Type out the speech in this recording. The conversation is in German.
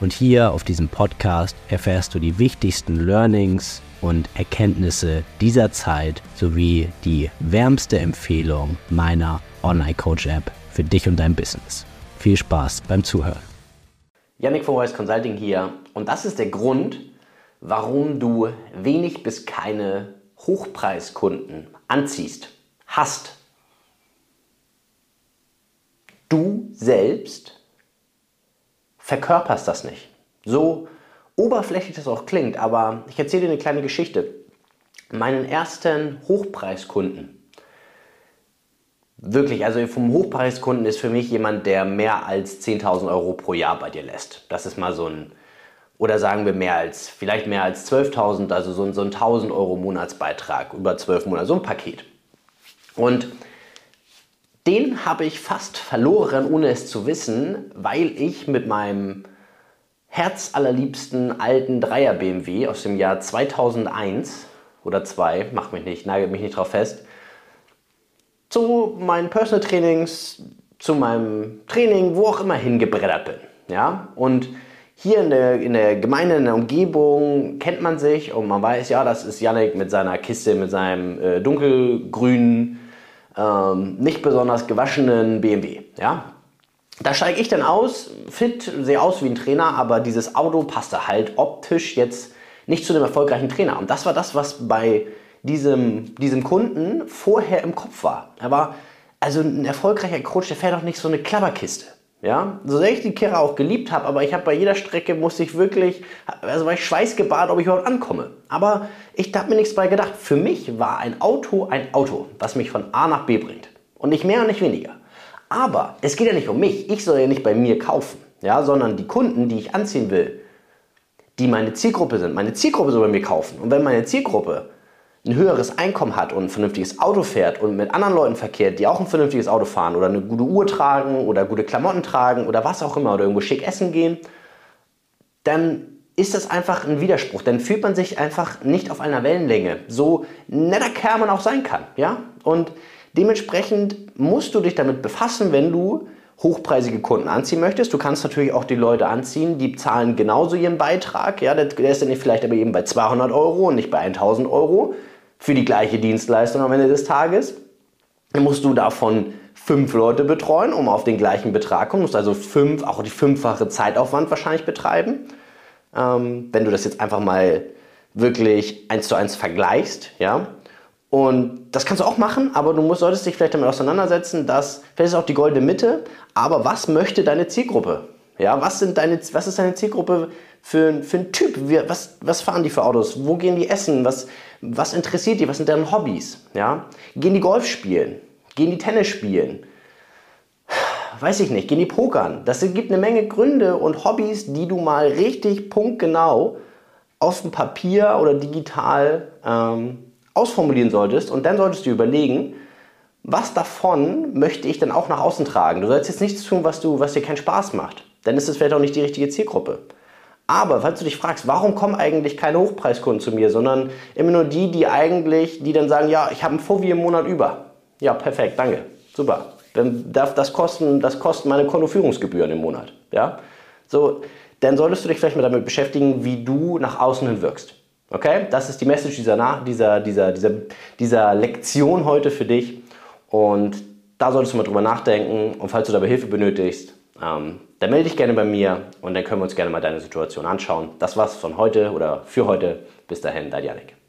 Und hier auf diesem Podcast erfährst du die wichtigsten Learnings und Erkenntnisse dieser Zeit sowie die wärmste Empfehlung meiner Online Coach App für dich und dein Business. Viel Spaß beim Zuhören. Yannick von Voice Consulting hier und das ist der Grund, warum du wenig bis keine Hochpreiskunden anziehst, hast. Du selbst verkörperst das nicht. So oberflächlich das auch klingt, aber ich erzähle dir eine kleine Geschichte. Meinen ersten Hochpreiskunden, wirklich, also vom Hochpreiskunden ist für mich jemand, der mehr als 10.000 Euro pro Jahr bei dir lässt. Das ist mal so ein oder sagen wir mehr als, vielleicht mehr als 12.000, also so, so ein 1.000 Euro Monatsbeitrag über 12 Monate, so ein Paket. Und den habe ich fast verloren, ohne es zu wissen, weil ich mit meinem herzallerliebsten alten Dreier BMW aus dem Jahr 2001 oder 2, mach mich nicht, nagel mich nicht drauf fest, zu meinen Personal Trainings, zu meinem Training, wo auch immer hingebreddert bin. Ja? Und hier in der, in der Gemeinde, in der Umgebung kennt man sich und man weiß, ja, das ist Yannick mit seiner Kiste, mit seinem äh, dunkelgrünen, ähm, nicht besonders gewaschenen BMW. Ja? Da steige ich dann aus, fit, sehe aus wie ein Trainer, aber dieses Auto passte halt optisch jetzt nicht zu einem erfolgreichen Trainer. Und das war das, was bei diesem, diesem Kunden vorher im Kopf war. Er war, also ein erfolgreicher Coach, der fährt doch nicht so eine Klapperkiste. Ja, so sehr ich die Kehre auch geliebt habe, aber ich habe bei jeder Strecke musste ich wirklich, also war ich schweißgebadet, ob ich überhaupt ankomme. Aber ich habe mir nichts bei gedacht. Für mich war ein Auto ein Auto, was mich von A nach B bringt. Und nicht mehr und nicht weniger. Aber es geht ja nicht um mich. Ich soll ja nicht bei mir kaufen, ja, sondern die Kunden, die ich anziehen will, die meine Zielgruppe sind. Meine Zielgruppe soll bei mir kaufen. Und wenn meine Zielgruppe ein höheres Einkommen hat und ein vernünftiges Auto fährt und mit anderen Leuten verkehrt, die auch ein vernünftiges Auto fahren oder eine gute Uhr tragen oder gute Klamotten tragen oder was auch immer oder irgendwo schick essen gehen, dann ist das einfach ein Widerspruch. Dann fühlt man sich einfach nicht auf einer Wellenlänge. So netter Kerl man auch sein kann. Ja? Und dementsprechend musst du dich damit befassen, wenn du hochpreisige Kunden anziehen möchtest. Du kannst natürlich auch die Leute anziehen, die zahlen genauso ihren Beitrag. Ja, der ist dann vielleicht aber eben bei 200 Euro und nicht bei 1000 Euro für die gleiche Dienstleistung am Ende des Tages. Dann musst du davon fünf Leute betreuen, um auf den gleichen Betrag kommen. Du musst also fünf, auch die fünffache Zeitaufwand wahrscheinlich betreiben. Ähm, wenn du das jetzt einfach mal wirklich eins zu eins vergleichst, ja. Und das kannst du auch machen, aber du musst, solltest dich vielleicht damit auseinandersetzen, dass, vielleicht ist auch die goldene Mitte, aber was möchte deine Zielgruppe? Ja, was, sind deine, was ist deine Zielgruppe für, für ein Typ? Was, was fahren die für Autos? Wo gehen die essen? Was, was interessiert die? Was sind deren Hobbys? Ja? Gehen die Golf spielen? Gehen die Tennis spielen? Weiß ich nicht. Gehen die pokern? Das gibt eine Menge Gründe und Hobbys, die du mal richtig punktgenau auf dem Papier oder digital ähm, ausformulieren solltest. Und dann solltest du überlegen, was davon möchte ich dann auch nach außen tragen. Du sollst jetzt nichts tun, was, du, was dir keinen Spaß macht. Dann ist es vielleicht auch nicht die richtige Zielgruppe. Aber falls du dich fragst, warum kommen eigentlich keine Hochpreiskunden zu mir, sondern immer nur die, die eigentlich, die dann sagen, ja, ich habe einen Fovi im Monat über. Ja, perfekt, danke, super. Dann darf das kosten, das kosten meine Kontoführungsgebühren im Monat. Ja? So, dann solltest du dich vielleicht mal damit beschäftigen, wie du nach außen hin wirkst. Okay? Das ist die Message dieser, dieser, dieser, dieser, dieser Lektion heute für dich. Und da solltest du mal drüber nachdenken. Und falls du dabei Hilfe benötigst, ähm, dann melde dich gerne bei mir und dann können wir uns gerne mal deine Situation anschauen. Das war's von heute oder für heute. Bis dahin, dein Janik.